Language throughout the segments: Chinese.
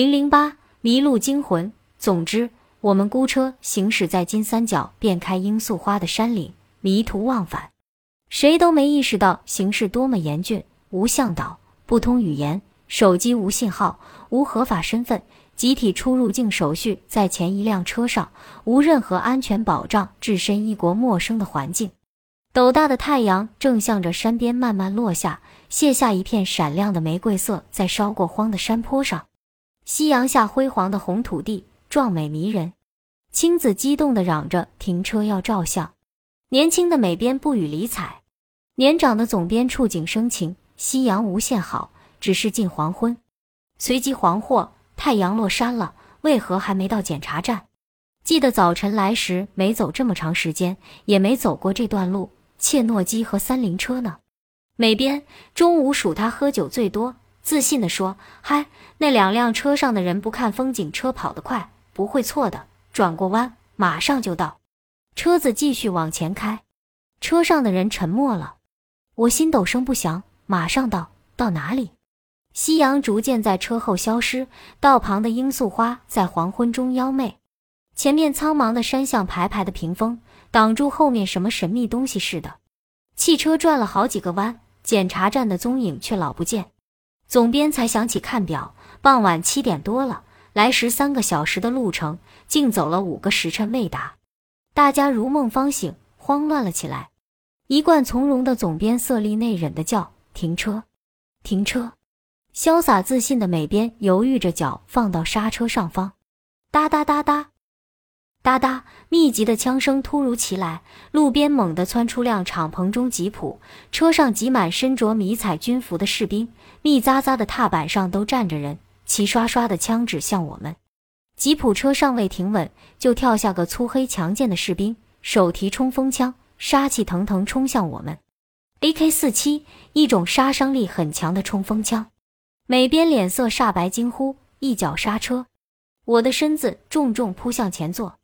零零八迷路惊魂。总之，我们孤车行驶在金三角遍开罂粟花的山岭，迷途忘返，谁都没意识到形势多么严峻。无向导，不通语言，手机无信号，无合法身份。集体出入境手续在前一辆车上，无任何安全保障，置身一国陌生的环境。斗大的太阳正向着山边慢慢落下，卸下一片闪亮的玫瑰色，在烧过荒的山坡上。夕阳下辉煌的红土地，壮美迷人。青子激动地嚷着：“停车要照相！”年轻的美编不予理睬，年长的总编触景生情：“夕阳无限好，只是近黄昏。”随即惶惑。太阳落山了，为何还没到检查站？记得早晨来时没走这么长时间，也没走过这段路。切诺基和三菱车呢？美编中午数他喝酒最多，自信地说：“嗨，那两辆车上的人不看风景，车跑得快，不会错的。转过弯，马上就到。”车子继续往前开，车上的人沉默了。我心陡声不响，马上到，到哪里？夕阳逐渐在车后消失，道旁的罂粟花在黄昏中妖媚。前面苍茫的山像排排的屏风，挡住后面什么神秘东西似的。汽车转了好几个弯，检查站的踪影却老不见。总编才想起看表，傍晚七点多了，来时三个小时的路程，竟走了五个时辰未达。大家如梦方醒，慌乱了起来。一贯从容的总编色厉内荏的叫：“停车，停车！”潇洒自信的美编犹豫着，脚放到刹车上方，哒哒哒哒，哒哒，密集的枪声突如其来。路边猛地窜出辆敞篷中吉普，车上挤满身着迷彩军服的士兵，密匝匝的踏板上都站着人，齐刷刷的枪指向我们。吉普车尚未停稳，就跳下个粗黑强健的士兵，手提冲锋枪，杀气腾腾冲向我们。AK 四七，一种杀伤力很强的冲锋枪。美编脸色煞白，惊呼：“一脚刹车！”我的身子重重扑向前座，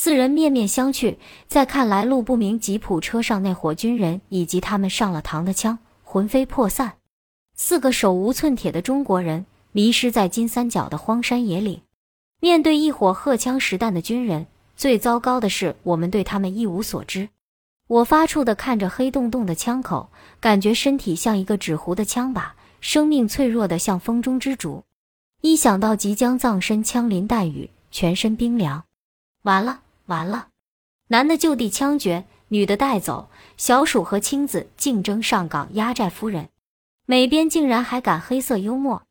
四人面面相觑。再看来路不明吉普车上那伙军人以及他们上了膛的枪魂飞魄散。四个手无寸铁的中国人迷失在金三角的荒山野岭，面对一伙荷枪实弹的军人，最糟糕的是我们对他们一无所知。我发怵地看着黑洞洞的枪口，感觉身体像一个纸糊的枪把。生命脆弱的像风中之烛，一想到即将葬身枪林弹雨，全身冰凉。完了，完了！男的就地枪决，女的带走。小鼠和青子竞争上岗压寨夫人，美编竟然还敢黑色幽默。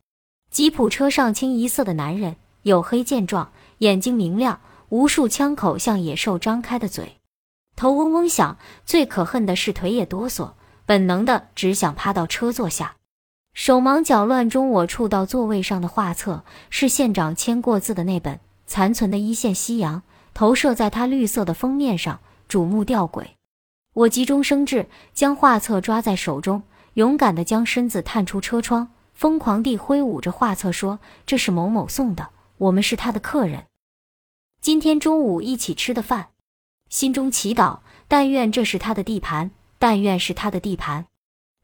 吉普车上清一色的男人，黝黑健壮，眼睛明亮，无数枪口像野兽张开的嘴，头嗡嗡响。最可恨的是腿也哆嗦，本能的只想趴到车座下。手忙脚乱中，我触到座位上的画册，是县长签过字的那本。残存的一线夕阳投射在他绿色的封面上，瞩目吊诡。我急中生智，将画册抓在手中，勇敢地将身子探出车窗，疯狂地挥舞着画册，说：“这是某某送的，我们是他的客人，今天中午一起吃的饭。”心中祈祷：但愿这是他的地盘，但愿是他的地盘。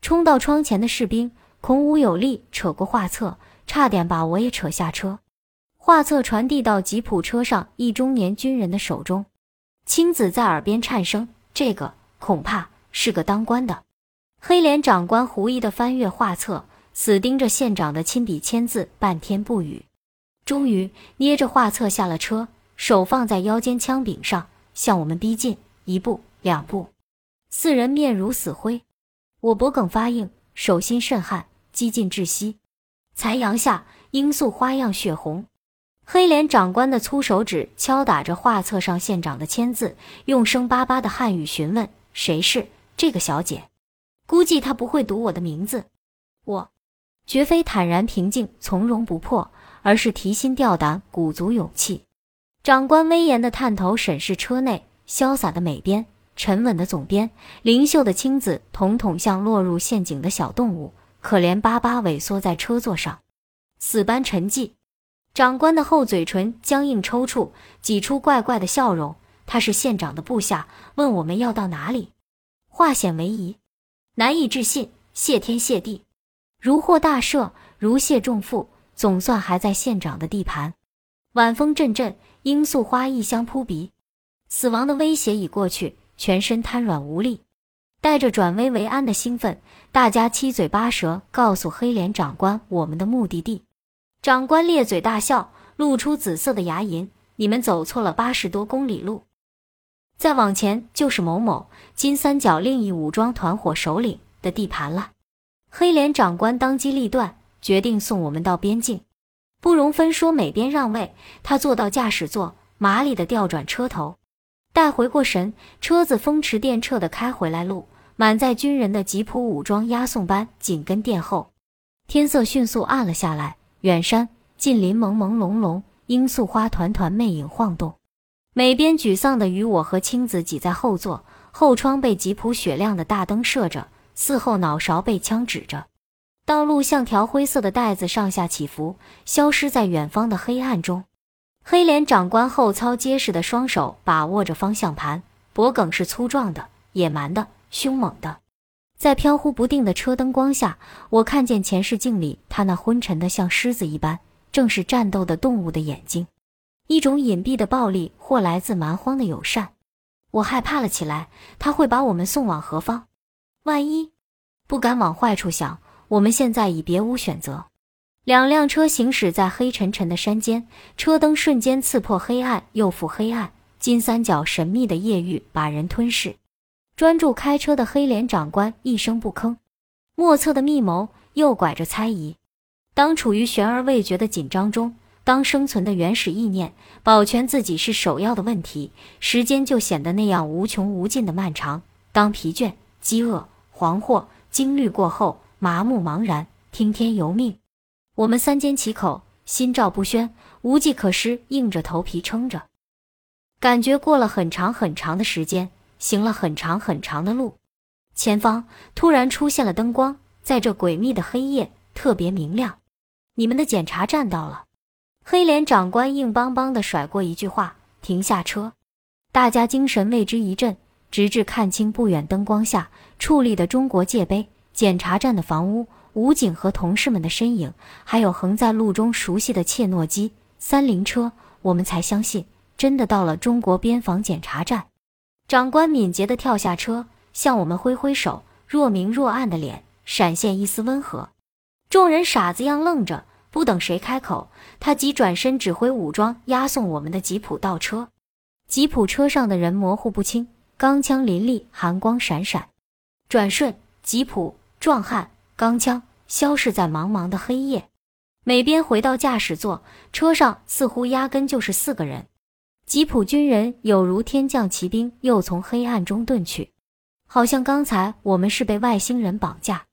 冲到窗前的士兵。孔武有力，扯过画册，差点把我也扯下车。画册传递到吉普车上一中年军人的手中，青子在耳边颤声：“这个恐怕是个当官的。”黑脸长官狐疑地翻阅画册，死盯着县长的亲笔签字，半天不语。终于捏着画册下了车，手放在腰间枪柄上，向我们逼近一步、两步。四人面如死灰，我脖梗发硬，手心渗汗。几近窒息，残阳下，罂粟花样血红。黑脸长官的粗手指敲打着画册上县长的签字，用生巴巴的汉语询问：“谁是这个小姐？”估计他不会读我的名字。我绝非坦然平静、从容不迫，而是提心吊胆、鼓足勇气。长官威严的探头审视车内，潇洒的美编，沉稳的总编，灵秀的青子，统统像落入陷阱的小动物。可怜巴巴萎缩在车座上，死般沉寂。长官的厚嘴唇僵硬抽搐，挤出怪怪的笑容。他是县长的部下，问我们要到哪里。化险为夷，难以置信。谢天谢地，如获大赦，如谢重负。总算还在县长的地盘。晚风阵阵，罂粟花异香扑鼻，死亡的威胁已过去，全身瘫软无力，带着转危为安的兴奋，大家七嘴八舌告诉黑脸长官我们的目的地。长官咧嘴大笑，露出紫色的牙龈：“你们走错了八十多公里路，再往前就是某某金三角另一武装团伙首领的地盘了。”黑脸长官当机立断，决定送我们到边境。不容分说，每边让位。他坐到驾驶座，麻利的调转车头。待回过神，车子风驰电掣的开回来路，满载军人的吉普武装押送班紧跟殿后。天色迅速暗了下来，远山近林朦朦胧胧，罂粟花团团魅影晃动。每边沮丧的与我和青子挤在后座，后窗被吉普雪亮的大灯射着，四后脑勺被枪指着。道路像条灰色的带子，上下起伏，消失在远方的黑暗中。黑脸长官后操结实的双手把握着方向盘，脖梗是粗壮的、野蛮的、凶猛的。在飘忽不定的车灯光下，我看见前视镜里他那昏沉的像狮子一般、正是战斗的动物的眼睛，一种隐蔽的暴力或来自蛮荒的友善。我害怕了起来，他会把我们送往何方？万一……不敢往坏处想。我们现在已别无选择。两辆车行驶在黑沉沉的山间，车灯瞬间刺破黑暗，又复黑暗。金三角神秘的夜域把人吞噬。专注开车的黑脸长官一声不吭，莫测的密谋又拐着猜疑。当处于悬而未决的紧张中，当生存的原始意念保全自己是首要的问题，时间就显得那样无穷无尽的漫长。当疲倦、饥饿、惶惑经历过后。麻木茫然，听天由命。我们三缄其口，心照不宣，无计可施，硬着头皮撑着。感觉过了很长很长的时间，行了很长很长的路，前方突然出现了灯光，在这诡秘的黑夜特别明亮。你们的检查站到了。黑脸长官硬邦邦地甩过一句话，停下车。大家精神为之一振，直至看清不远灯光下矗立的中国界碑。检查站的房屋，武警和同事们的身影，还有横在路中熟悉的切诺基三菱车，我们才相信真的到了中国边防检查站。长官敏捷地跳下车，向我们挥挥手，若明若暗的脸闪现一丝温和。众人傻子样愣着，不等谁开口，他即转身指挥武装押送我们的吉普倒车。吉普车上的人模糊不清，钢枪林立，寒光闪闪。转瞬，吉普。壮汉钢枪消失在茫茫的黑夜，美编回到驾驶座，车上似乎压根就是四个人。吉普军人有如天降奇兵，又从黑暗中遁去，好像刚才我们是被外星人绑架。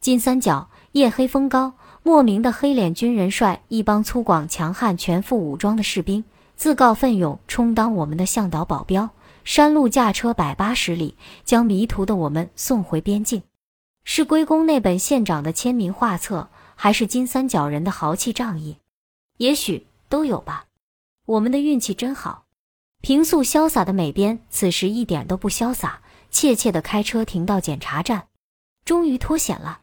金三角夜黑风高，莫名的黑脸军人率一帮粗犷强悍、全副武装的士兵，自告奋勇充当我们的向导保镖，山路驾车百八十里，将迷途的我们送回边境。是归功那本县长的签名画册，还是金三角人的豪气仗义？也许都有吧。我们的运气真好。平素潇洒的美编此时一点都不潇洒，怯怯地开车停到检查站，终于脱险了。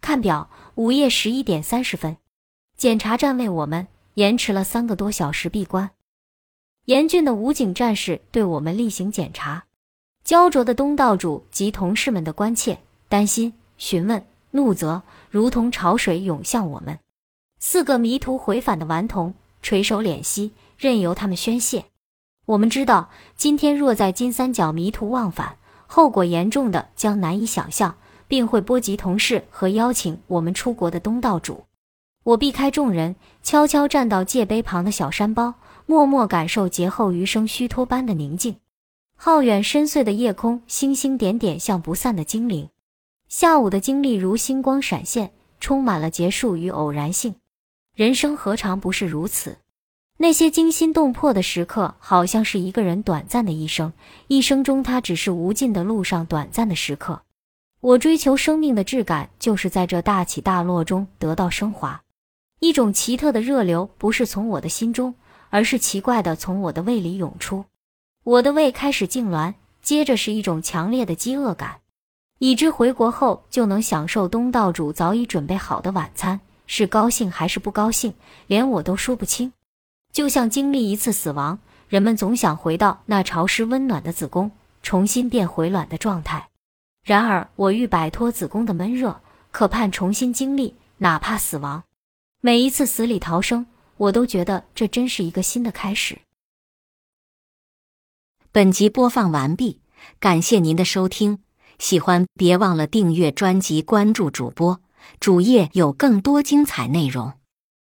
看表，午夜十一点三十分，检查站为我们延迟了三个多小时闭关。严峻的武警战士对我们例行检查，焦灼的东道主及同事们的关切。担心、询问、怒责，如同潮水涌向我们。四个迷途回返的顽童垂首敛息，任由他们宣泄。我们知道，今天若在金三角迷途忘返，后果严重的将难以想象，并会波及同事和邀请我们出国的东道主。我避开众人，悄悄站到界碑旁的小山包，默默感受劫后余生虚脱般的宁静。浩远深邃的夜空，星星点点，像不散的精灵。下午的经历如星光闪现，充满了结束与偶然性。人生何尝不是如此？那些惊心动魄的时刻，好像是一个人短暂的一生，一生中他只是无尽的路上短暂的时刻。我追求生命的质感，就是在这大起大落中得到升华。一种奇特的热流，不是从我的心中，而是奇怪的从我的胃里涌出。我的胃开始痉挛，接着是一种强烈的饥饿感。已知回国后就能享受东道主早已准备好的晚餐，是高兴还是不高兴，连我都说不清。就像经历一次死亡，人们总想回到那潮湿温暖的子宫，重新变回卵的状态。然而，我欲摆脱子宫的闷热，可盼重新经历哪怕死亡。每一次死里逃生，我都觉得这真是一个新的开始。本集播放完毕，感谢您的收听。喜欢别忘了订阅专辑，关注主播主页有更多精彩内容。